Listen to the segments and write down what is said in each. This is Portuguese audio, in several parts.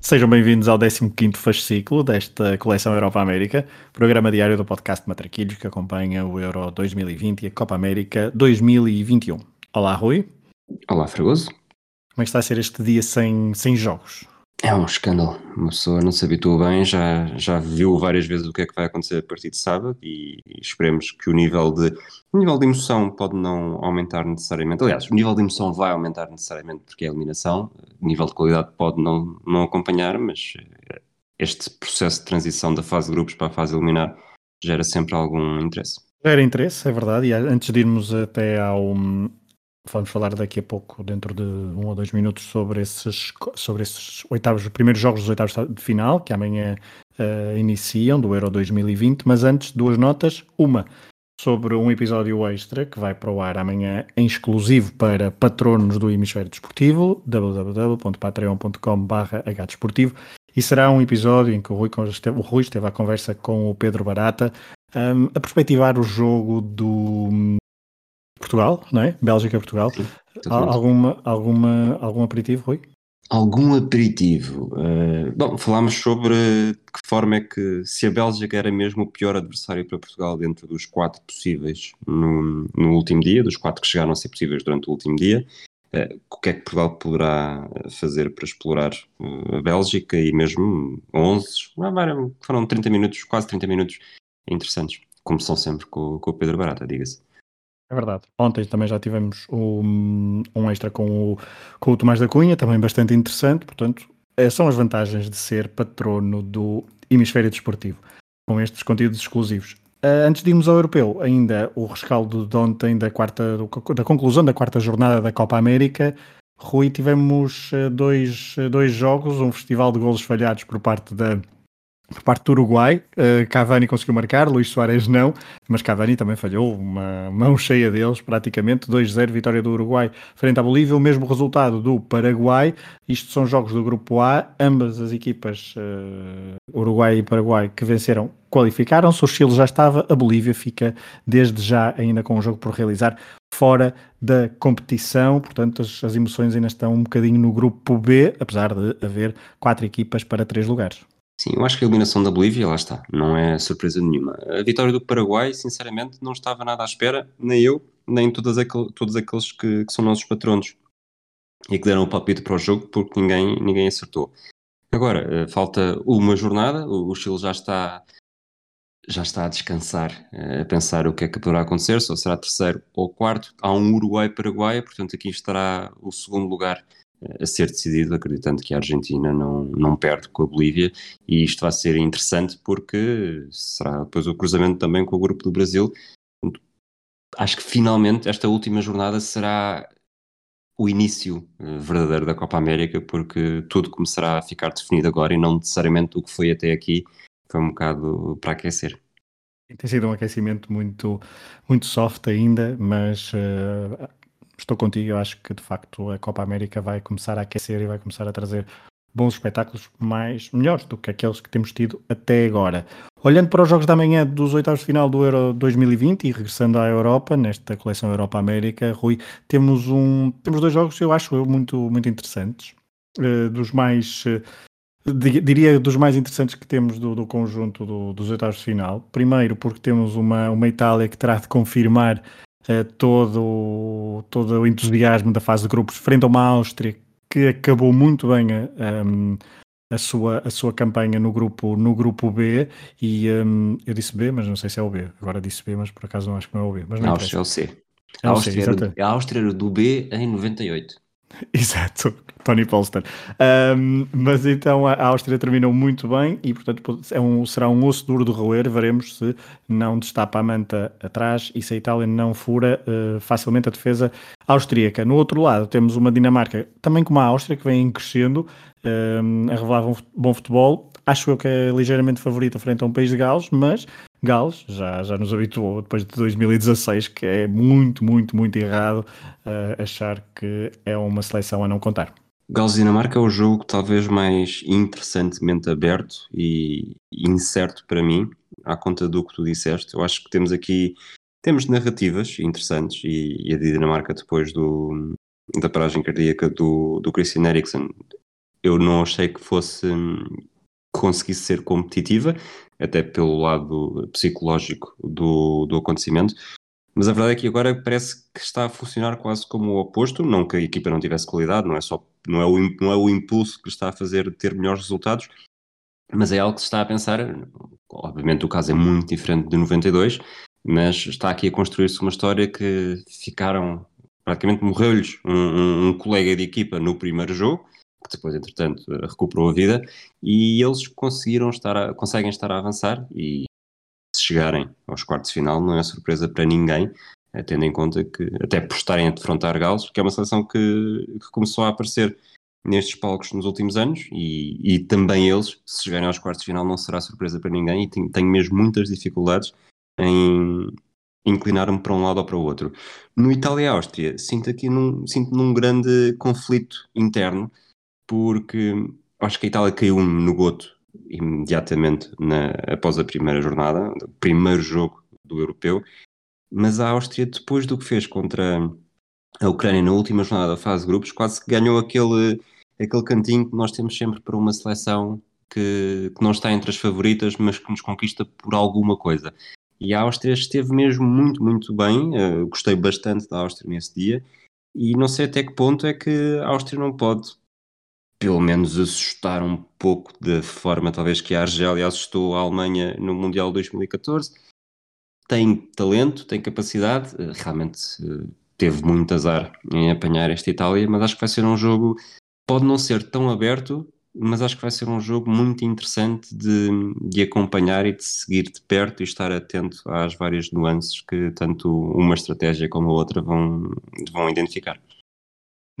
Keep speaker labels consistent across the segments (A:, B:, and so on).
A: Sejam bem-vindos ao 15º fascículo desta coleção Europa-América, programa diário do podcast Matraquilhos que acompanha o Euro 2020 e a Copa América 2021. Olá, Rui.
B: Olá, Fragoso.
A: Como é que está a ser este dia sem, sem jogos?
B: É um escândalo. Uma pessoa não se habitua bem, já, já viu várias vezes o que é que vai acontecer a partir de sábado e, esperemos que o nível de o nível de emoção pode não aumentar necessariamente. Aliás, o nível de emoção vai aumentar necessariamente porque é a eliminação. O nível de qualidade pode não, não acompanhar, mas eh, este processo de transição da fase de grupos para a fase eliminar gera sempre algum interesse.
A: Gera interesse, é verdade. E antes de irmos até ao, Vamos falar daqui a pouco, dentro de um ou dois minutos, sobre esses, sobre esses oitavos, primeiros jogos dos oitavos de final, que amanhã uh, iniciam, do Euro 2020. Mas antes, duas notas. Uma sobre um episódio extra que vai para o ar amanhã em exclusivo para patronos do Hemisfério Desportivo, www.patreon.com.br hdesportivo e será um episódio em que o Rui, esteve, o Rui esteve à conversa com o Pedro Barata um, a perspectivar o jogo do Portugal, não é? Bélgica-Portugal. Alguma, alguma, algum aperitivo, Rui?
B: Algum aperitivo? Uh, bom, falámos sobre de que forma é que, se a Bélgica era mesmo o pior adversário para Portugal dentro dos quatro possíveis no, no último dia, dos quatro que chegaram a ser possíveis durante o último dia, uh, o que é que Portugal poderá fazer para explorar uh, a Bélgica e mesmo 11, foram 30 minutos, quase 30 minutos interessantes, como são sempre com, com o Pedro Barata, diga-se.
A: É verdade. Ontem também já tivemos um, um extra com o, com o Tomás da Cunha, também bastante interessante. Portanto, eh, são as vantagens de ser patrono do Hemisfério Desportivo, com estes conteúdos exclusivos. Uh, antes de irmos ao europeu, ainda o rescaldo de ontem da, quarta, da conclusão da quarta jornada da Copa América. Rui, tivemos uh, dois, dois jogos, um festival de golos falhados por parte da por parte do Uruguai. Uh, Cavani conseguiu marcar, Luís Soares não, mas Cavani também falhou, uma mão cheia deles, praticamente 2-0, vitória do Uruguai frente à Bolívia, o mesmo resultado do Paraguai. Isto são jogos do grupo A, ambas as equipas, uh, Uruguai e Paraguai, que venceram, qualificaram-se. O Chile já estava, a Bolívia fica desde já ainda com um jogo por realizar fora da competição, portanto as, as emoções ainda estão um bocadinho no grupo B, apesar de haver quatro equipas para três lugares.
B: Sim, eu acho que a eliminação da Bolívia, lá está, não é surpresa nenhuma. A vitória do Paraguai, sinceramente, não estava nada à espera, nem eu, nem todos, aquel, todos aqueles que, que, são nossos patronos e que deram o palpite para o jogo, porque ninguém, ninguém acertou. Agora, eh, falta uma jornada, o Chile já está, já está a descansar, eh, a pensar o que é que poderá acontecer, se será terceiro ou quarto. Há um Uruguai-Paraguai, portanto aqui estará o segundo lugar a ser decidido, acreditando que a Argentina não, não perde com a Bolívia, e isto vai ser interessante porque será depois o cruzamento também com o grupo do Brasil. Acho que finalmente esta última jornada será o início eh, verdadeiro da Copa América, porque tudo começará a ficar definido agora e não necessariamente o que foi até aqui, foi um bocado para aquecer.
A: Tem sido um aquecimento muito, muito soft ainda, mas uh, estou contigo, eu acho que de facto a Copa América vai começar a aquecer e vai começar a trazer bons espetáculos mais melhores do que aqueles que temos tido até agora. Olhando para os jogos da manhã dos oitavos de final do Euro 2020 e regressando à Europa, nesta coleção Europa-América, Rui, temos, um, temos dois jogos, eu acho, muito, muito interessantes. Uh, dos mais, uh, diria, dos mais interessantes que temos do, do conjunto do, dos oitavos de final. Primeiro, porque temos uma, uma Itália que terá de confirmar uh, todo, todo o entusiasmo da fase de grupos frente a uma Áustria que acabou muito bem a, um, a, sua, a sua campanha no grupo, no grupo B e um, eu disse B, mas não sei se é o B. Agora disse B, mas por acaso não acho que não é o B. Mas
B: não Áustria é o C. A Áustria, a Áustria era do B em 98.
A: Exato, Tony Polster. Um, mas então a Áustria terminou muito bem e, portanto, é um, será um osso duro de roer. Veremos se não destapa a manta atrás e se a Itália não fura uh, facilmente a defesa austríaca. No outro lado, temos uma Dinamarca, também como a Áustria, que vem crescendo, um, a revelar bom futebol. Acho eu que é ligeiramente favorita frente a um país de Gales, mas Gales já, já nos habituou depois de 2016 que é muito, muito, muito errado uh, achar que é uma seleção a não contar.
B: Gales Dinamarca é o jogo talvez mais interessantemente aberto e incerto para mim, à conta do que tu disseste. Eu acho que temos aqui temos narrativas interessantes e, e a Dinamarca depois do, da paragem cardíaca do, do Christian Eriksen eu não achei que fosse conseguisse ser competitiva, até pelo lado psicológico do, do acontecimento. Mas a verdade é que agora parece que está a funcionar quase como o oposto, não que a equipa não tivesse qualidade, não é só não é o, não é o impulso que está a fazer ter melhores resultados, mas é algo que se está a pensar. Obviamente o caso é muito diferente de 92, mas está aqui a construir-se uma história que ficaram praticamente morreu-lhes um, um, um, colega de equipa no primeiro jogo, que depois, entretanto, recuperou a vida, e eles conseguiram estar a, conseguem estar a avançar e se chegarem aos quartos de final não é surpresa para ninguém, eh, tendo em conta que, até por estarem a defrontar Galos, que é uma seleção que, que começou a aparecer nestes palcos nos últimos anos e, e, também eles, se chegarem aos quartos de final, não será surpresa para ninguém e tenho, tenho mesmo muitas dificuldades em inclinar-me para um lado ou para o outro. No Itália-Áustria, sinto aqui num, sinto num grande conflito interno, porque acho que a Itália caiu no goto imediatamente na, após a primeira jornada, o primeiro jogo do europeu, mas a Áustria, depois do que fez contra a Ucrânia na última jornada da fase de grupos, quase que ganhou aquele, aquele cantinho que nós temos sempre para uma seleção que, que não está entre as favoritas, mas que nos conquista por alguma coisa. E a Áustria esteve mesmo muito, muito bem. Uh, gostei bastante da Áustria nesse dia. E não sei até que ponto é que a Áustria não pode, pelo menos, assustar um pouco da forma, talvez, que a Argélia assustou a Alemanha no Mundial 2014. Tem talento, tem capacidade, uh, realmente uh, teve muito azar em apanhar esta Itália, mas acho que vai ser um jogo, pode não ser tão aberto, mas acho que vai ser um jogo muito interessante de, de acompanhar e de seguir de perto e estar atento às várias nuances que tanto uma estratégia como a outra vão, vão identificar.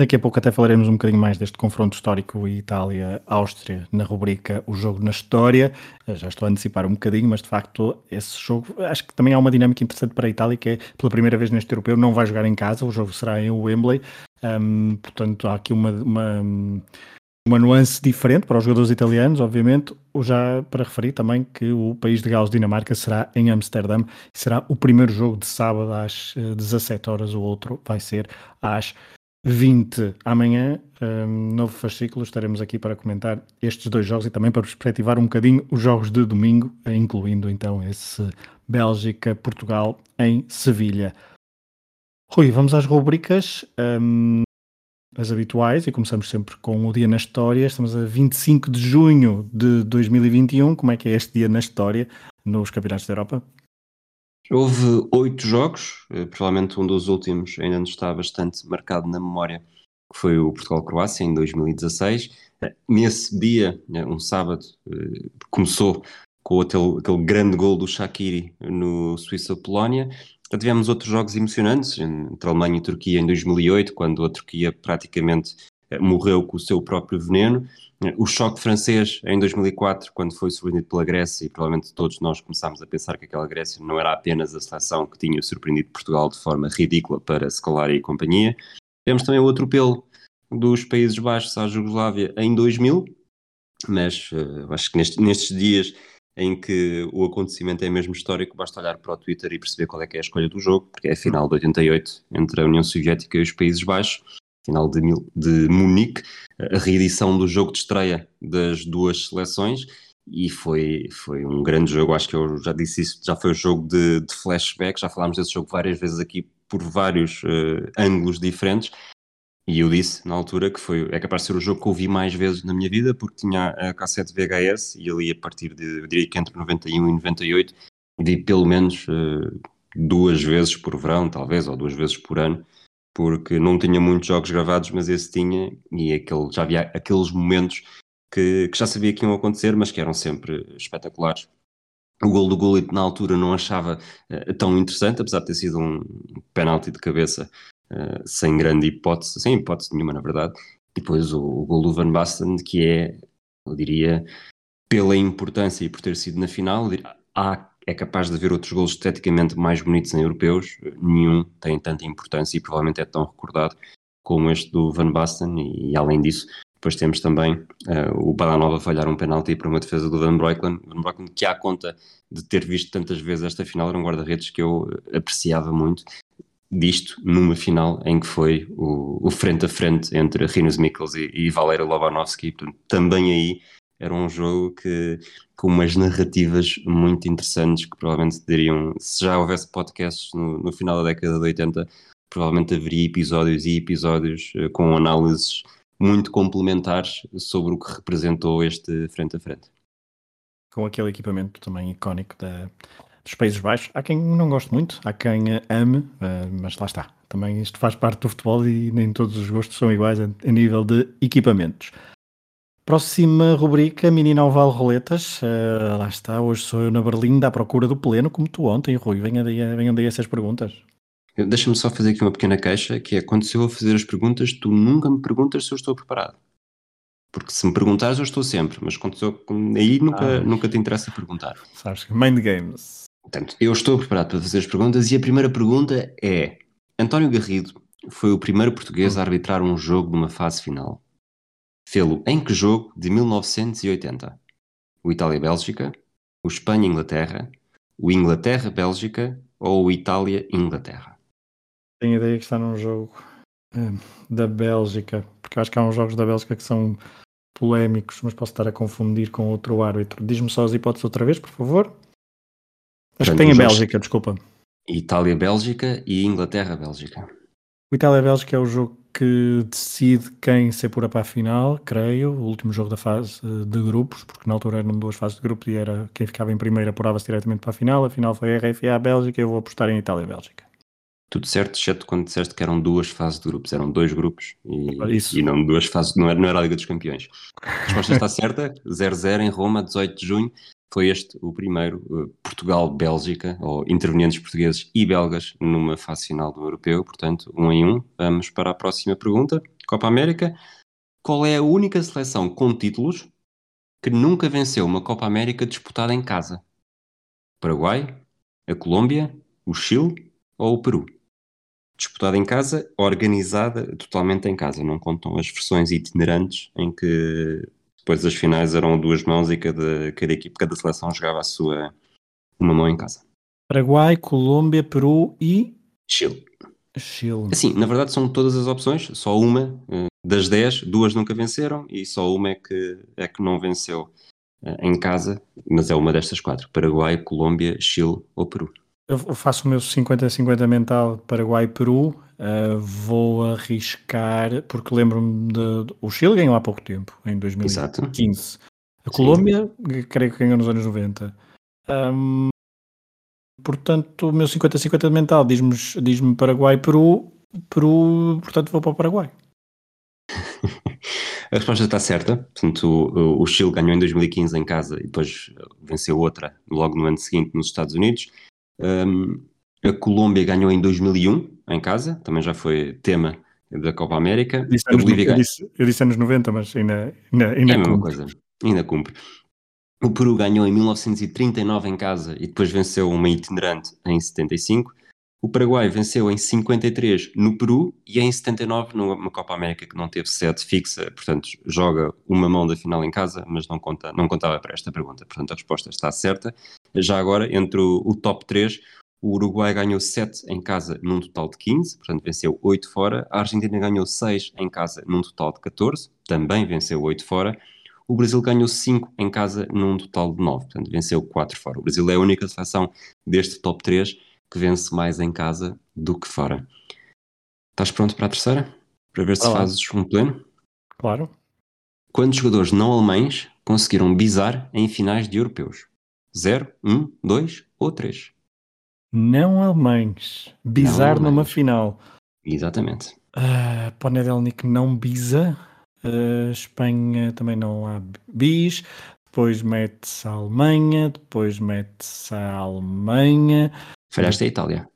A: Daqui a pouco até falaremos um bocadinho mais deste confronto histórico Itália-Áustria na rubrica O Jogo na História. Já estou a antecipar um bocadinho, mas de facto esse jogo acho que também há uma dinâmica interessante para a Itália, que é pela primeira vez neste europeu não vai jogar em casa, o jogo será em Wembley. Um, portanto, há aqui uma, uma uma nuance diferente para os jogadores italianos, obviamente, ou já para referir também que o país de Gales, Dinamarca, será em Amsterdã, será o primeiro jogo de sábado às 17 eh, horas, o outro vai ser às 20 amanhã, um, novo fascículo, estaremos aqui para comentar estes dois jogos e também para perspectivar um bocadinho os jogos de domingo, incluindo então esse Bélgica-Portugal em Sevilha. Rui, vamos às rubricas. Um, as habituais, e começamos sempre com o Dia na História. Estamos a 25 de junho de 2021. Como é que é este dia na história nos Campeonatos da Europa?
B: Houve oito jogos, eh, provavelmente um dos últimos ainda nos está bastante marcado na memória, que foi o Portugal-Croácia em 2016. Eh, nesse dia, eh, um sábado, começou com aquele, aquele grande gol do Shaqiri no Suíça-Polónia tivemos outros jogos emocionantes, entre Alemanha e Turquia em 2008, quando a Turquia praticamente eh, morreu com o seu próprio veneno. O choque francês em 2004, quando foi surpreendido pela Grécia, e provavelmente todos nós começámos a pensar que aquela Grécia não era apenas a seleção que tinha surpreendido Portugal de forma ridícula para Scolari e companhia. Temos também o atropelo dos Países Baixos à Jugoslávia em 2000, mas uh, acho que neste, nestes dias em que o acontecimento é mesmo histórico, basta olhar para o Twitter e perceber qual é é a escolha do jogo, porque é a final de 88 entre a União Soviética e os Países Baixos, final de, de Munique, a reedição do jogo de estreia das duas seleções, e foi, foi um grande jogo, acho que eu já disse isso, já foi um jogo de, de flashback, já falámos desse jogo várias vezes aqui por vários uh, ângulos diferentes, e eu disse na altura que foi, é capaz de ser o jogo que eu vi mais vezes na minha vida, porque tinha a cassete VHS e ali a partir de, eu diria que entre 91 e 98, vi pelo menos uh, duas vezes por verão, talvez, ou duas vezes por ano, porque não tinha muitos jogos gravados, mas esse tinha, e aquele, já havia aqueles momentos que, que já sabia que iam acontecer, mas que eram sempre espetaculares. O gol do Gullit na altura não achava uh, tão interessante, apesar de ter sido um penalti de cabeça uh, sem grande hipótese, sem hipótese nenhuma, na verdade. E depois o, o gol do Van Basten, que é, eu diria, pela importância e por ter sido na final, há, é capaz de haver outros golos esteticamente mais bonitos em europeus, nenhum tem tanta importância e provavelmente é tão recordado como este do Van Basten, e, e além disso, depois temos também uh, o Balanova falhar um penalti para uma defesa do Van Breukelen, Van Breukelen que há conta de ter visto tantas vezes esta final, era um guarda-redes que eu apreciava muito, disto numa final em que foi o, o frente a frente entre Rinus Mikkels e, e Valério Lobanovski, portanto, também aí era um jogo que com umas narrativas muito interessantes que provavelmente teriam, se já houvesse podcasts no, no final da década de 80, provavelmente haveria episódios e episódios uh, com análises muito complementares sobre o que representou este frente a frente.
A: Com aquele equipamento também icónico da, dos Países Baixos. Há quem não goste muito, há quem ame, uh, mas lá está. Também isto faz parte do futebol e nem todos os gostos são iguais a, a nível de equipamentos. Próxima rubrica, Menina Oval Roletas. Uh, lá está, hoje sou eu na Berlim, à procura do pleno, como tu ontem, Rui. Venha daí, venham daí essas perguntas.
B: Deixa-me só fazer aqui uma pequena queixa, que é quando eu vou fazer as perguntas, tu nunca me perguntas se eu estou preparado. Porque se me perguntares, eu estou sempre, mas quando eu, aí nunca, ah, nunca te interessa perguntar.
A: Sabes que Mind Games.
B: Portanto, eu estou preparado para fazer as perguntas e a primeira pergunta é: António Garrido foi o primeiro português a arbitrar um jogo numa fase final. Fê-lo em que jogo de 1980? O Itália-Bélgica, o Espanha-Inglaterra, o Inglaterra-Bélgica ou o Itália-Inglaterra?
A: Tenho a ideia que está num jogo uh, da Bélgica, porque acho que há uns jogos da Bélgica que são polémicos, mas posso estar a confundir com outro árbitro. Diz-me só as hipóteses outra vez, por favor. Acho Portanto, que tem a Bélgica, desculpa.
B: Itália-Bélgica e Inglaterra-Bélgica.
A: O Itália-Bélgica é o jogo que decide quem se apura para a final, creio, o último jogo da fase eh, de grupos, porque na altura eram duas fases de grupos e era quem ficava em primeiro apurava-se diretamente para a final. A final foi a RFA-Bélgica e eu vou apostar em Itália-Bélgica.
B: Tudo certo, exceto quando disseste que eram duas fases de grupos, eram dois grupos e, e não duas fases, não era, não era a Liga dos Campeões. A resposta está certa, 0-0 em Roma, 18 de junho, foi este o primeiro uh, Portugal-Bélgica, ou intervenientes portugueses e belgas numa fase final do Europeu, portanto, um em um. Vamos para a próxima pergunta. Copa América. Qual é a única seleção com títulos que nunca venceu uma Copa América disputada em casa? Paraguai, a Colômbia, o Chile ou o Peru? Disputada em casa, organizada totalmente em casa. Não contam as versões itinerantes em que depois das finais eram duas mãos e cada, cada equipe, cada seleção jogava a sua uma mão em casa.
A: Paraguai, Colômbia, Peru e
B: Chile.
A: Chile.
B: Assim, na verdade são todas as opções, só uma eh, das dez, duas nunca venceram e só uma é que, é que não venceu eh, em casa, mas é uma destas quatro: Paraguai, Colômbia, Chile ou Peru.
A: Eu faço o meu 50-50 mental Paraguai-Peru Uh, vou arriscar, porque lembro-me de. O Chile ganhou há pouco tempo, em 2015. Exato. A Colômbia, Sim. creio que ganhou nos anos 90. Um, portanto, o meu 50-50 mental diz-me diz Paraguai-Peru. Peru, portanto, vou para o Paraguai.
B: A resposta está certa. Portanto, o, o, Chile ganhou em 2015 em casa e depois venceu outra logo no ano seguinte nos Estados Unidos. Um, a Colômbia ganhou em 2001 em casa, também já foi tema da Copa América.
A: Eu disse, anos, eu disse, eu disse anos 90, mas ainda, ainda, ainda
B: é a mesma coisa, ainda cumpre. O Peru ganhou em 1939 em casa e depois venceu uma itinerante em 75. O Paraguai venceu em 53 no Peru e em 79 numa Copa América que não teve sede fixa, portanto joga uma mão da final em casa, mas não, conta, não contava para esta pergunta. Portanto a resposta está certa. Já agora, entre o, o top 3, o Uruguai ganhou 7 em casa num total de 15, portanto venceu 8 fora. A Argentina ganhou 6 em casa num total de 14, também venceu 8 fora. O Brasil ganhou 5 em casa num total de 9, portanto venceu 4 fora. O Brasil é a única seleção deste top 3 que vence mais em casa do que fora. Estás pronto para a terceira? Para ver se Olá. fazes um pleno?
A: Claro.
B: Quantos jogadores não alemães conseguiram bizar em finais de europeus? 0, 1, 2 ou 3?
A: Não alemães. Bizar não numa final.
B: Exatamente.
A: Uh, Ponedelnik não bisa. Uh, Espanha também não há bis. Depois mete-se a Alemanha. Depois mete-se a Alemanha.
B: Falhaste a Itália.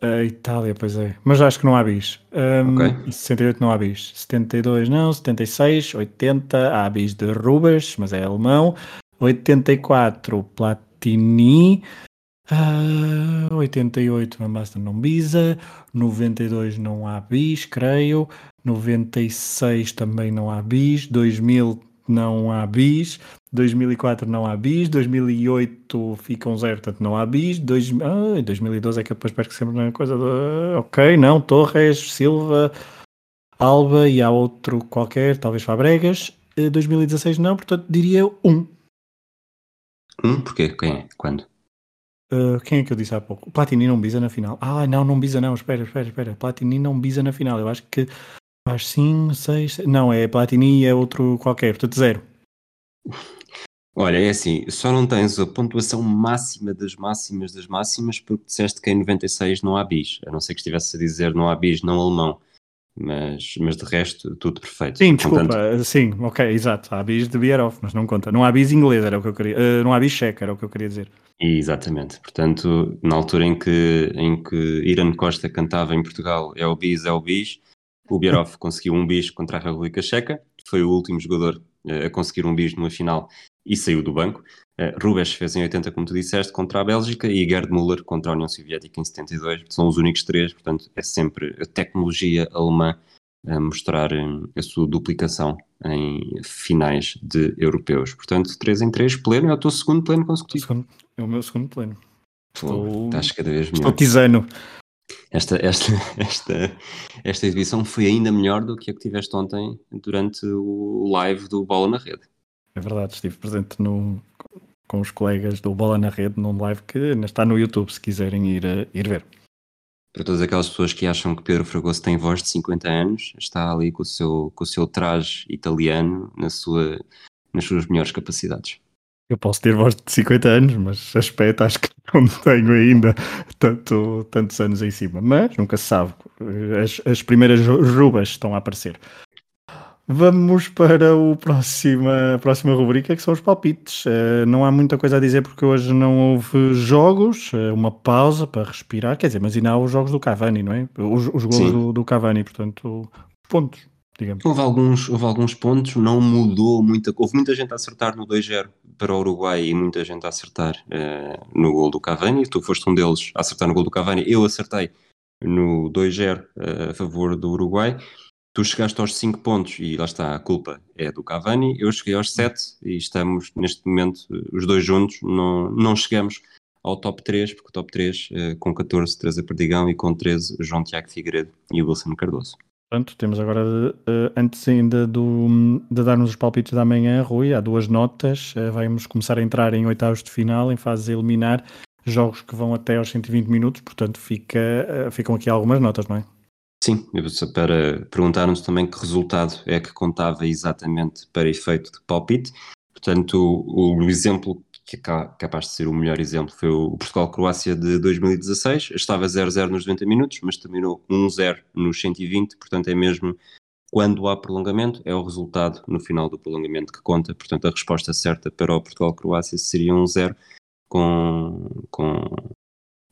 A: A Itália, pois é. Mas acho que não há bis. Um, okay. 68 não há bis. 72 não. 76, 80 há bis de Rubens, mas é alemão. 84, Platini. Uh, 88, Van Basten não bisa. 92 não há bis, creio. 96 também não há bis. 2000 não há bis. 2004 não há bis. 2008 fica um zero, portanto não há bis. Dois, ah, 2012 é que depois parece que sempre não é coisa. De, ok, não. Torres, Silva, Alba e há outro qualquer, talvez Fabregas. 2016 não, portanto diria um.
B: Um? Porquê? Quem é? Quando?
A: Uh, quem é que eu disse há pouco? Platini não bisa na final. Ah, não, não bisa não. Espera, espera, espera. Platini não bisa na final. Eu acho que faz 5, 6. Não, é Platini e é outro qualquer. Portanto, zero.
B: Olha, é assim, só não tens a pontuação máxima das máximas das máximas porque disseste que em 96 não há bis, a não ser que estivesse a dizer não há bis, não alemão mas, mas de resto, tudo perfeito.
A: Sim, desculpa, Portanto... sim, ok, exato. Há bis de Bierhoff, mas não conta. Não há bis inglês, era o que eu queria. Uh, não há bis checa, era o que eu queria dizer.
B: Exatamente. Portanto, na altura em que, em que Irã Costa cantava em Portugal é o bis, é o bis, o Bierhoff conseguiu um bis contra a República Checa, foi o último jogador uh, a conseguir um bis numa final e saiu do banco. Uh, Rubens fez em 80, como tu disseste, contra a Bélgica e Gerd Müller contra a União Soviética em 72. São os únicos três, portanto, é sempre a tecnologia alemã a mostrar um, a sua duplicação em finais de europeus. Portanto, 3 em 3, pleno, é o teu segundo pleno consecutivo.
A: Segundo, é o meu segundo pleno.
B: Estou, estás cada vez melhor.
A: Estou tisano.
B: Esta, esta, esta, esta exibição foi ainda melhor do que a que tiveste ontem durante o live do Bola na Rede.
A: É verdade, estive presente no, com os colegas do Bola na Rede num live que ainda está no YouTube, se quiserem ir, eh, ir ver.
B: Para todas aquelas pessoas que acham que Pedro Fragoso tem voz de 50 anos, está ali com o seu, com o seu traje italiano na sua, nas suas melhores capacidades.
A: Eu posso ter voz de 50 anos, mas aspecto acho que não tenho ainda tanto, tantos anos em cima. Mas nunca se sabe. As, as primeiras rubas estão a aparecer. Vamos para o próxima, a próxima rubrica que são os palpites. Uh, não há muita coisa a dizer porque hoje não houve jogos, uh, uma pausa para respirar, quer dizer, mas ainda há os jogos do Cavani, não é? Os, os gols do, do, Cavani, portanto, pontos, digamos.
B: Houve alguns, houve alguns pontos, não mudou muita Houve muita gente a acertar no 2-0 para o Uruguai e muita gente a acertar uh, no gol do Cavani. Tu foste um deles a acertar no gol do Cavani, eu acertei no 2-0 a favor do Uruguai tu chegaste aos 5 pontos e lá está, a culpa é do Cavani, eu cheguei aos 7 e estamos neste momento, os dois juntos, não, não chegamos ao top 3, porque o top 3 eh, com 14, Teresa Perdigão e com 13, João Tiago Figueiredo e Wilson Cardoso.
A: Portanto, temos agora, uh, antes ainda do, de darmos os palpites da manhã, Rui, há duas notas. Uh, vamos começar a entrar em oitavos de final, em fase eliminar jogos que vão até aos 120 minutos. Portanto, fica, ficam aqui algumas notas, não é?
B: Sim, para perguntar-nos também que resultado é que contava exatamente para efeito de palpite. Portanto, o, o exemplo que é capaz de ser o melhor exemplo foi o Portugal-Croácia de 2016. Estava 0-0 nos 90 minutos, mas terminou 1-0 nos 120. Portanto, é mesmo quando há prolongamento, é o resultado no final do prolongamento que conta. Portanto, a resposta certa para o Portugal-Croácia seria 1-0 com, com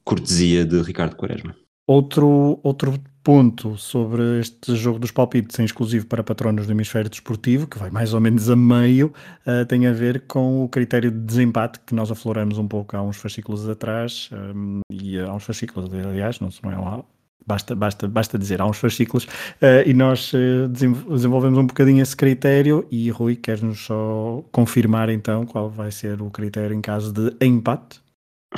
B: cortesia de Ricardo Quaresma.
A: Outro, outro ponto sobre este jogo dos palpites em exclusivo para patronos do hemisfério desportivo, que vai mais ou menos a meio, uh, tem a ver com o critério de desempate que nós afloramos um pouco há uns fascículos atrás, um, e há uns fascículos, aliás, não, não é basta, basta, basta dizer, há uns fascículos, uh, e nós uh, desenvolvemos um bocadinho esse critério, e Rui, queres-nos só confirmar então qual vai ser o critério em caso de empate?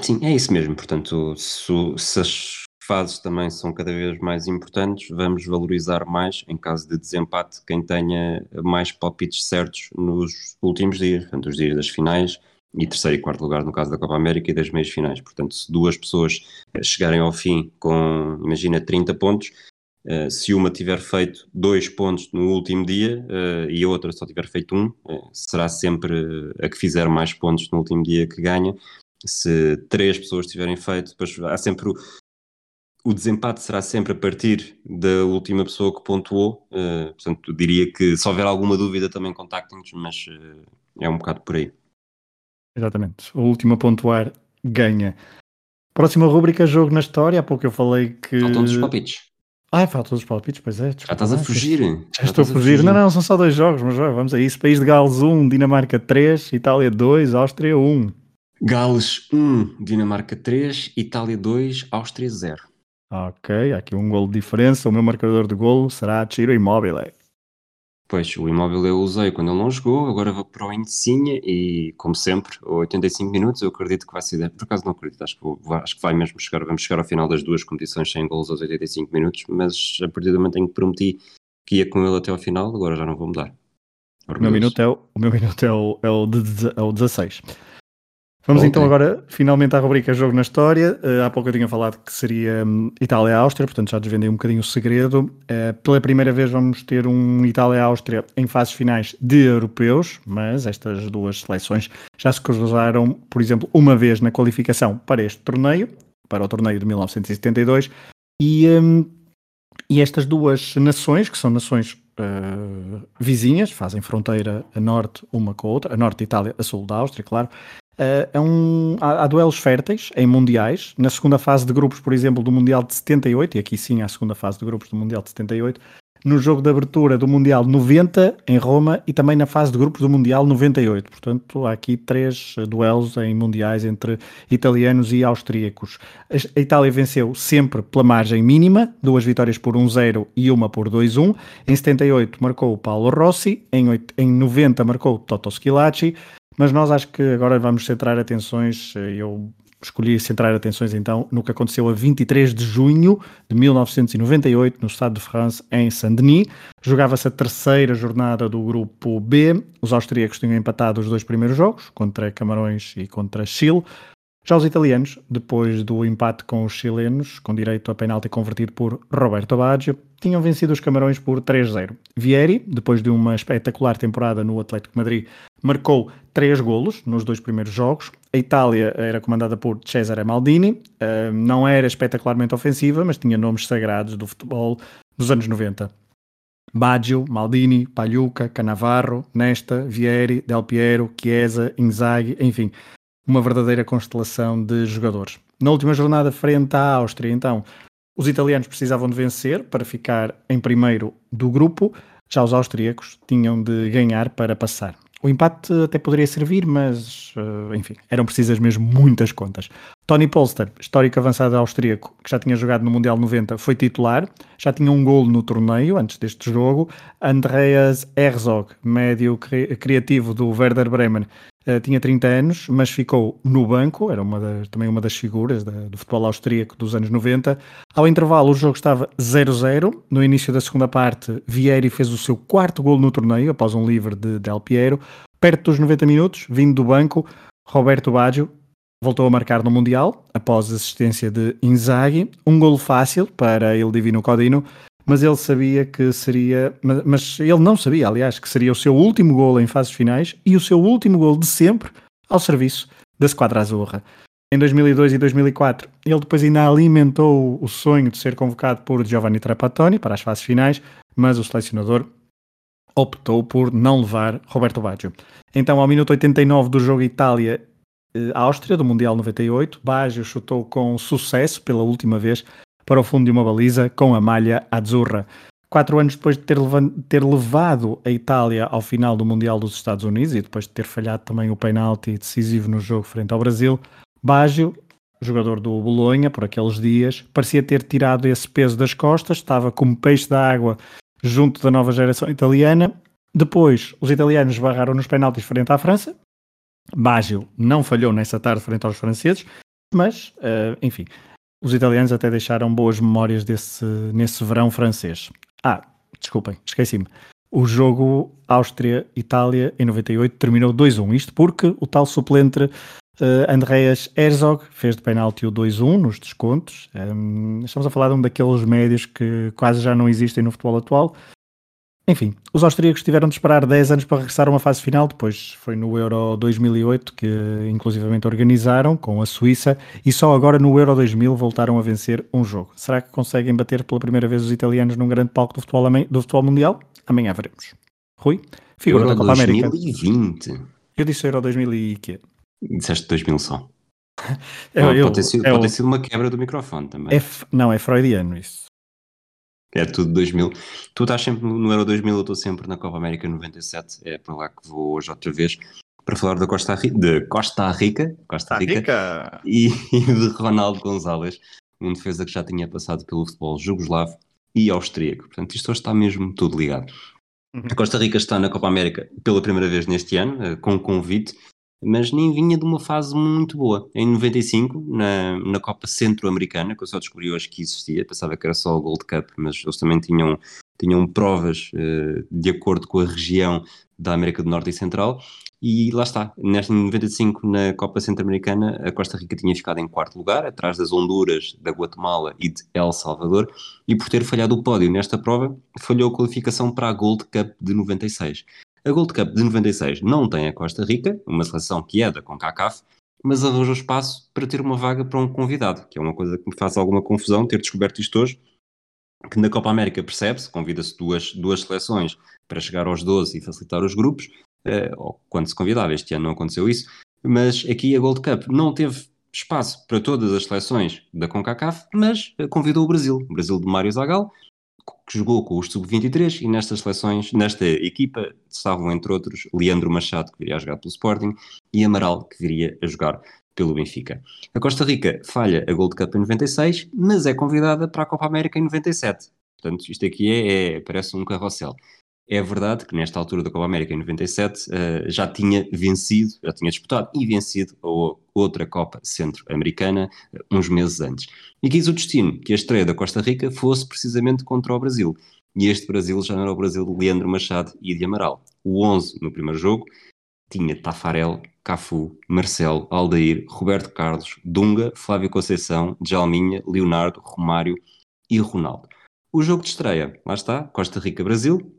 B: Sim, é isso mesmo, portanto, se, se as fases também são cada vez mais importantes, vamos valorizar mais, em caso de desempate, quem tenha mais palpites certos nos últimos dias, portanto, os dias das finais e terceiro e quarto lugar no caso da Copa América e das meias finais. Portanto, se duas pessoas eh, chegarem ao fim com, imagina, 30 pontos, uh, se uma tiver feito dois pontos no último dia uh, e a outra só tiver feito um, será sempre a que fizer mais pontos no último dia que ganha se três pessoas tiverem feito, depois há sempre o, o desempate será sempre a partir da última pessoa que pontuou. Uh, portanto, diria que se houver alguma dúvida também contactem-nos, mas uh, é um bocado por aí.
A: Exatamente. O último a pontuar ganha. Próxima rúbrica, jogo na história. Há pouco eu falei que.
B: Faltam dos palpites.
A: Ai, faltam os palpites, pois é.
B: Já estás a fugir.
A: Já, estou a fugir. Não, não, são só dois jogos, mas vamos a isso. País de Gales 1, Dinamarca 3, Itália 2, Áustria 1.
B: Gales 1, Dinamarca 3, Itália 2, Áustria 0.
A: Ok, há aqui um golo de diferença. O meu marcador de golo será Tiro Immobile.
B: Pois, o imóvel eu usei quando ele não jogou, agora vou para o Indecinha e, como sempre, 85 minutos, eu acredito que vai ser, por acaso não acredito, acho que, vou, acho que vai mesmo chegar, vamos chegar ao final das duas competições sem golos aos 85 minutos, mas a partir do momento em que prometi que ia com ele até ao final, agora já não vou mudar.
A: O meu minuto é o, o, meu minuto é o, é o, de, é o 16. Vamos okay. então agora finalmente à rubrica Jogo na História. Uh, há pouco eu tinha falado que seria um, Itália-Áustria, portanto já desvendei um bocadinho o segredo. Uh, pela primeira vez vamos ter um Itália-Áustria em fases finais de europeus, mas estas duas seleções já se cruzaram, por exemplo, uma vez na qualificação para este torneio, para o torneio de 1972, e, um, e estas duas nações, que são nações Uh, vizinhas, fazem fronteira a norte uma com a outra, a norte de Itália, a sul da Áustria, claro, Uh, é um, há, há, duelos férteis em mundiais. Na segunda fase de grupos, por exemplo, do Mundial de 78, e aqui sim a segunda fase de grupos do Mundial de 78, no jogo de abertura do Mundial 90 em Roma e também na fase de grupos do Mundial 98. Portanto, há aqui três duelos em mundiais entre italianos e austríacos. A Itália venceu sempre pela margem mínima, duas vitórias por 1-0 e uma por 2-1. Em 78 marcou o Paulo Rossi, em, 8, em 90 marcou o Toto Schilacci, mas nós acho que agora vamos centrar atenções, eh, eu escolhi centrar atenções então no que aconteceu a 23 de junho de 1998 no Estado de France, em Saint-Denis. Jogava-se a terceira jornada do grupo B. Os austríacos tinham empatado os dois primeiros jogos, contra Camarões e contra Chile. Já os italianos, depois do empate com os chilenos, com direito a penalti convertido por Roberto Baggio, tinham vencido os Camarões por 3-0. Vieri, depois de uma espetacular temporada no Atlético Madrid, marcou três golos nos dois primeiros jogos. A Itália era comandada por Cesare Maldini, uh, não era espetacularmente ofensiva, mas tinha nomes sagrados do futebol dos anos 90. Baggio, Maldini, Pagliuca, Canavarro, Nesta, Vieri, Del Piero, Chiesa, Inzaghi, enfim, uma verdadeira constelação de jogadores. Na última jornada frente à Áustria, então, os italianos precisavam de vencer para ficar em primeiro do grupo, já os austríacos tinham de ganhar para passar. O empate até poderia servir, mas, eh, enfim, eram precisas mesmo muitas contas. Tony Polster, histórico avançado austríaco, que já tinha jogado no Mundial 90, foi titular, já tinha um golo no torneio antes deste jogo. Andreas Herzog, médio criativo do Werder Bremen, Uh, tinha 30 anos, mas ficou no banco, era uma também uma das figuras da, do futebol austríaco dos anos 90. Ao intervalo, o jogo estava 0-0. No início da segunda parte, Vieri fez o seu quarto gol no torneio, após um livre de Del Piero. Perto dos 90 minutos, vindo do banco, Roberto Baggio voltou a marcar no Mundial, após assistência de Inzaghi. Um golo fácil para ele Divino Codino, mas ele sabia que seria, mas, mas, ele não sabia, aliás, que seria o seu último gol em fases finais e o seu último gol de sempre ao serviço da Squadra Azurra. Em 2002 e 2004, ele depois ainda alimentou o sonho de ser convocado por Giovanni Trapattoni para as fases finais, mas o selecionador optou por não levar Roberto Baggio. Então, ao minuto 89 do jogo Itália-Áustria, do Mundial 98, Baggio chutou com sucesso pela última vez para o fundo de uma baliza com a malha azzurra. Quatro anos depois de ter, levado a Itália ao final do Mundial dos Estados Unidos e depois de ter falhado também o penalti decisivo no jogo frente ao Brasil, Baggio, jogador do Bolonha por aqueles dias, parecia ter tirado esse peso das costas, estava como peixe da água junto da nova geração italiana. Depois, os italianos barraram nos penaltis frente à França. Baggio não falhou nessa tarde frente aos franceses, mas, uh, enfim, os italianos até deixaram boas memórias desse, nesse verão francês. Ah, desculpem, esqueci-me. O jogo Áustria-Itália em 98 terminou 2-1. Isto porque o tal suplente uh, Andreas Herzog fez de penalti o 2-1 nos descontos. Um, estamos a falar de um daqueles médios que quase já não existem no futebol atual. Enfim, os austríacos tiveram de esperar 10 anos para regressar a uma fase final, depois foi no Euro 2008 que inclusivamente organizaram com a Suíça e só agora no Euro 2000 voltaram a vencer um jogo. Será que conseguem bater pela primeira vez os italianos num grande palco do futebol, do futebol mundial? Amanhã veremos. Rui, figura Euro da Copa
B: 2020.
A: América. Eu disse Euro 2000 e quê?
B: Disseste 2000 só. eu, pode, ter sido, é pode ter sido uma quebra do microfone também.
A: É, não, é freudiano isso.
B: É tudo 2000. Tu estás sempre no Euro 2000, eu estou sempre na Copa América 97. É para lá que vou hoje outra vez para falar da Costa Rica, de Costa Rica, Costa Rica,
A: Rica.
B: E, e de Ronaldo Gonzalez, um defesa que já tinha passado pelo futebol jugoslavo e austríaco. Portanto, isto hoje está mesmo tudo ligado. A Costa Rica está na Copa América pela primeira vez neste ano, eh, com convite, mas nem vinha de uma fase muito boa. Em 95, na, na Copa Centro-Americana, que eu só descobri hoje que existia, pensava que era só o Gold Cup, mas eles também tinham, tinham provas uh, de acordo com a região da América do Norte e Central, e lá está, nesta 95 na Copa Centro-Americana, a Costa Rica tinha ficado em quarto lugar, atrás das Honduras, da Guatemala e de El Salvador, e por ter falhado o pódio nesta prova, falhou a qualificação para a Gold Cup de 96. A Gold Cup de 96 não tem a Costa Rica, uma seleção que é da CONCACAF, mas arranjou espaço para ter uma vaga para um convidado, que é uma coisa que me faz alguma confusão ter descoberto isto hoje, que na Copa América percebe-se, convida-se duas, duas seleções para chegar aos 12 e facilitar os grupos, uh, ou quando se convidava, este ano não aconteceu isso, mas aqui a Gold Cup não teve espaço para todas as seleções da CONCACAF, mas convidou o Brasil, o Brasil de Mário Zagal, que jogou com os sub-23 e nestas seleções, nesta equipa, estavam entre outros Leandro Machado, que viria a jogar pelo Sporting, e Amaral, que viria a jogar pelo Benfica. A Costa Rica falha a Gold Cup em 96, mas é convidada para a Copa América em 97. Portanto, isto aqui é, é parece um carrossel. É verdade que nesta altura da Copa América, em 97, uh, eh, já tinha vencido, já tinha disputado e vencido a outra Copa Centro-Americana uh, uns meses antes. E quis o destino que a estreia da Costa Rica fosse precisamente contra o Brasil. E este Brasil já não era o Brasil de Leandro Machado e de Amaral. O 11 no primeiro jogo tinha Tafarel, Cafu, Marcelo, Aldair, Roberto Carlos, Dunga, Flávio Conceição, Djalminha, Leonardo, Romário e Ronaldo. O jogo de estreia, lá está, Costa Rica-Brasil,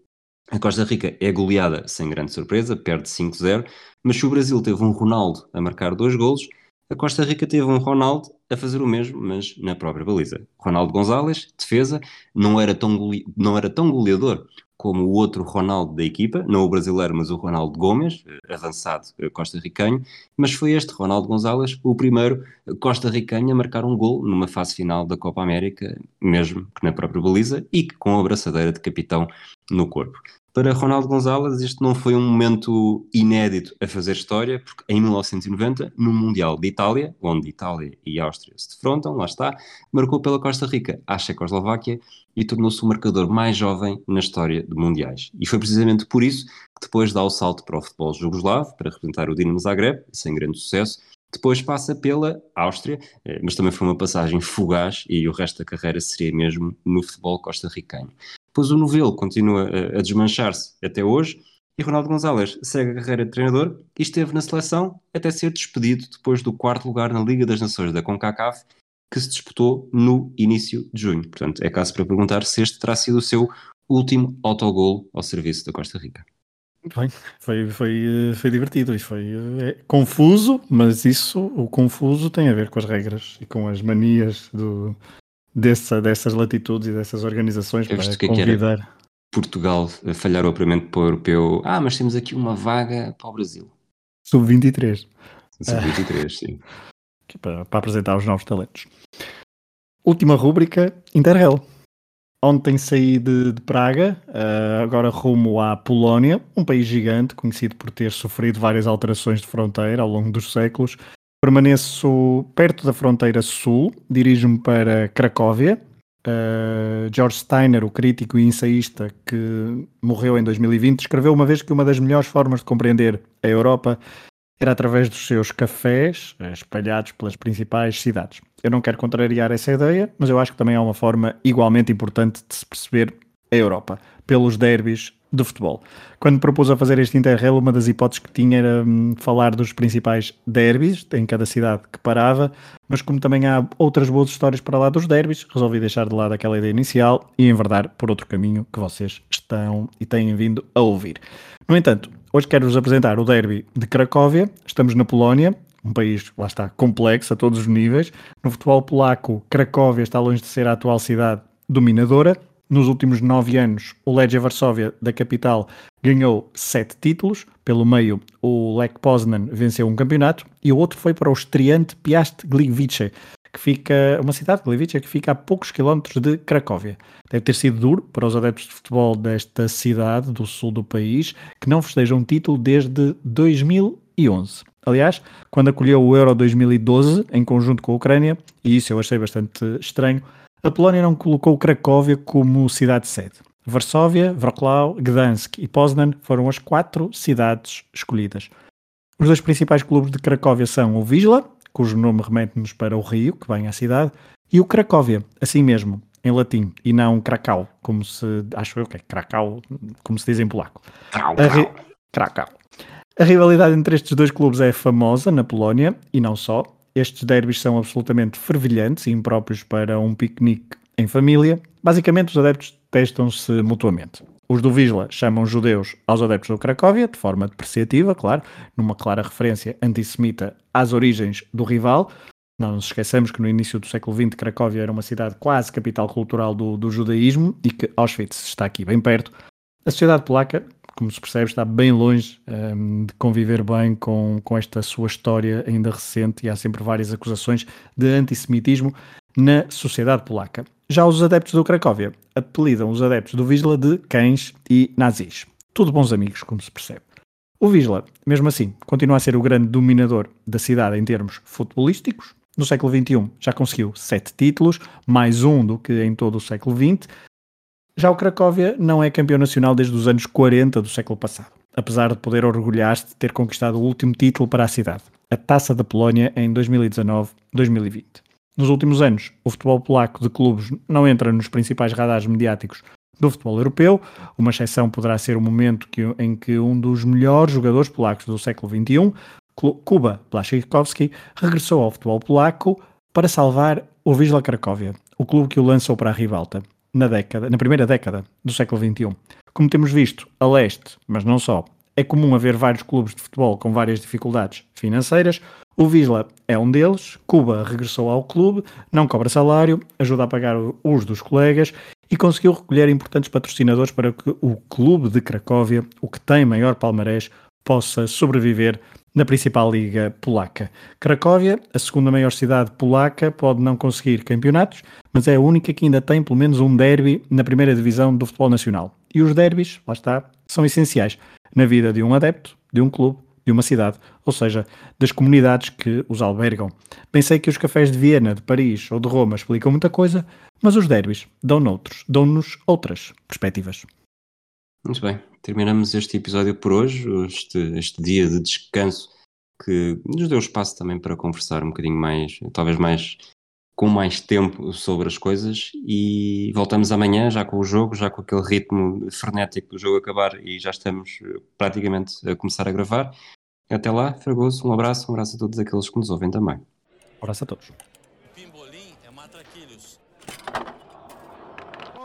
B: a Costa Rica é goleada sem grande surpresa, perde 5-0, mas se o Brasil teve um Ronaldo a marcar dois golos, a Costa Rica teve um Ronaldo a fazer o mesmo, mas na própria baliza. Ronaldo Gonzalez, defesa, não era tão, gole... não era tão goleador como o outro Ronaldo da equipa, não o brasileiro, mas o Ronaldo Gomes, avançado costarricano, mas foi este Ronaldo Gonzalez o primeiro costarricano a marcar um gol numa fase final da Copa América, mesmo que na própria baliza, e com a abraçadeira de capitão no corpo. Para Ronaldo Gonzalez, este não foi um momento inédito a fazer história, porque em 1990, no Mundial de Itália, onde Itália e Áustria se defrontam, lá está, marcou pela Costa Rica à Checoslováquia e tornou-se o marcador mais jovem na história de Mundiais. E foi precisamente por isso que depois dá o salto para o futebol jugoslavo, para representar o Dinamo Zagreb, sem grande sucesso, depois passa pela Áustria, eh, mas também foi uma passagem fugaz e o resto da carreira seria mesmo no futebol costarricano. Depois o novelo continua a, a desmanchar-se até hoje e Ronaldo Gonzalez segue a carreira de treinador e esteve na seleção até ser despedido depois do quarto lugar na Liga das Nações da CONCACAF que se disputou no início de junho. Portanto, é caso para perguntar se este terá sido o seu último autogol ao serviço da Costa Rica.
A: Bem, foi, foi, foi divertido, isso foi é, confuso, mas isso, o confuso tem a ver com as regras e com as manias do, dessa, dessas latitudes e dessas organizações
B: Eu
A: para
B: que
A: convidar.
B: Que Portugal falhar o apuramento para o europeu. Ah, mas temos aqui uma vaga para o Brasil.
A: Sub-23.
B: Sub-23, sim.
A: Para, para, apresentar os novos talentos. Última rúbrica, Interrail. Ontem saí de, de Praga, uh, agora rumo à Polónia, um país gigante, conhecido por ter sofrido várias alterações de fronteira ao longo dos séculos, Permaneço perto da fronteira sul, dirijo-me para Cracóvia. Uh, George Steiner, o crítico e ensaísta que morreu em 2020, escreveu uma vez que uma das melhores formas de compreender a Europa era através dos seus cafés eh, espalhados pelas principais cidades. Eu não quero contrariar essa ideia, mas eu acho que também é uma forma igualmente importante de se perceber a Europa, pelos derbys de futebol. Quando propus a fazer este Interrail, uma das hipóteses que tinha era hum, falar dos principais derbys em cada cidade que parava, mas como também há outras boas histórias para lá dos derbys, resolvi deixar de lado aquela ideia inicial e enverdar por outro caminho que vocês estão e têm vindo a ouvir. No entanto, hoje quero-vos apresentar o derby de Cracóvia. Estamos na Polónia, um país, lá está, complexo a todos os níveis. No futebol polaco, Cracóvia está longe de ser a atual cidade dominadora, nos últimos nove anos, o Legia Varsóvia, da capital, ganhou sete títulos. Pelo meio, o Lech Poznan venceu um campeonato e o outro foi para o estreante Piast Gliwice, que fica, uma cidade, Gliwice, que fica a poucos quilómetros de Cracóvia. Deve ter sido duro para os adeptos de futebol desta cidade, do sul do país, que não festejam um título desde 2011. Aliás, quando acolheu o Euro 2012 em conjunto com a Ucrânia, e isso eu achei bastante estranho, a Polónia não colocou Cracóvia como cidade-sede. Varsóvia, Wrocław, Gdansk e Poznan foram as quatro cidades escolhidas. Os dois principais clubes de Cracóvia são o Wisla, cujo nome remete-nos para o rio que vem à cidade, e o Cracóvia, assim mesmo, em latim, e não Krakau, como se, acho eu que é Krakau, como se diz em polaco. Krakau. A rivalidade entre estes dois clubes é famosa na Polónia, e não só. Estes derbys são absolutamente fervilhantes e impróprios para um piquenique em família. Basicamente, os adeptos testam-se mutuamente. Os do Visla chamam judeus aos adeptos do Cracóvia, de forma depreciativa, claro, numa clara referência antissemita às origens do rival. Não nos esqueçamos que no início do século XX Cracóvia era uma cidade quase capital cultural do, do judaísmo e que Auschwitz está aqui bem perto. A sociedade polaca, como se percebe, está bem longe um, de conviver bem com, com esta sua história ainda recente e há sempre várias acusações de antissemitismo na sociedade polaca. Já os adeptos do Cracóvia apelidam os adeptos do Wisla de cães e nazis. Tudo bons amigos, como se percebe. O Wisla, mesmo assim, continua a ser o grande dominador da cidade em termos futebolísticos. No século XXI já conseguiu sete títulos, mais um do que em todo o século XX. Já o Cracóvia não é campeão nacional desde os anos 40 do século passado, apesar de poder orgulhar-se de ter conquistado o último título para a cidade, a Taça da Polónia em 2019-2020. Nos últimos anos, o futebol polaco de clubes não entra nos principais radares mediáticos do futebol europeu. Uma exceção poderá ser o momento que, em que um dos melhores jogadores polacos do século XXI, Kuba Blaszczykowski, regressou ao futebol polaco para salvar o Wisla Cracóvia, o clube que o lançou para a ribalta na, década, na primeira década do século XXI. Como temos visto a leste, mas não só, é comum haver vários clubes de futebol com várias dificuldades financeiras. O Wisla é um deles. Cuba regressou ao clube, não cobra salário, ajuda a pagar os dos colegas e conseguiu recolher importantes patrocinadores para que o clube de Cracóvia, o que tem maior palmarés, possa sobreviver na principal liga polaca. Cracóvia, a segunda maior cidade polaca, pode não conseguir campeonatos, mas é a única que ainda tem pelo menos um derby na primeira divisão do futebol nacional. E os derbys, lá está, são essenciais na vida de um adepto, de um clube de uma cidade, ou seja, das comunidades que os albergam. Pensei que os cafés de Viena, de Paris ou de Roma explicam muita coisa, mas os derbys dão-nos dão outras perspectivas.
B: Muito bem, terminamos este episódio por hoje, este, este dia de descanso que nos deu espaço também para conversar um bocadinho mais, talvez mais com mais tempo sobre as coisas e voltamos amanhã já com o jogo, já com aquele ritmo frenético do jogo acabar e já estamos eh, praticamente a começar a gravar. Até lá, Fragoso, um abraço, um abraço a todos aqueles que nos ouvem também.
A: Um abraço a todos.
C: Pimbolim é matraquilhos.
D: Posse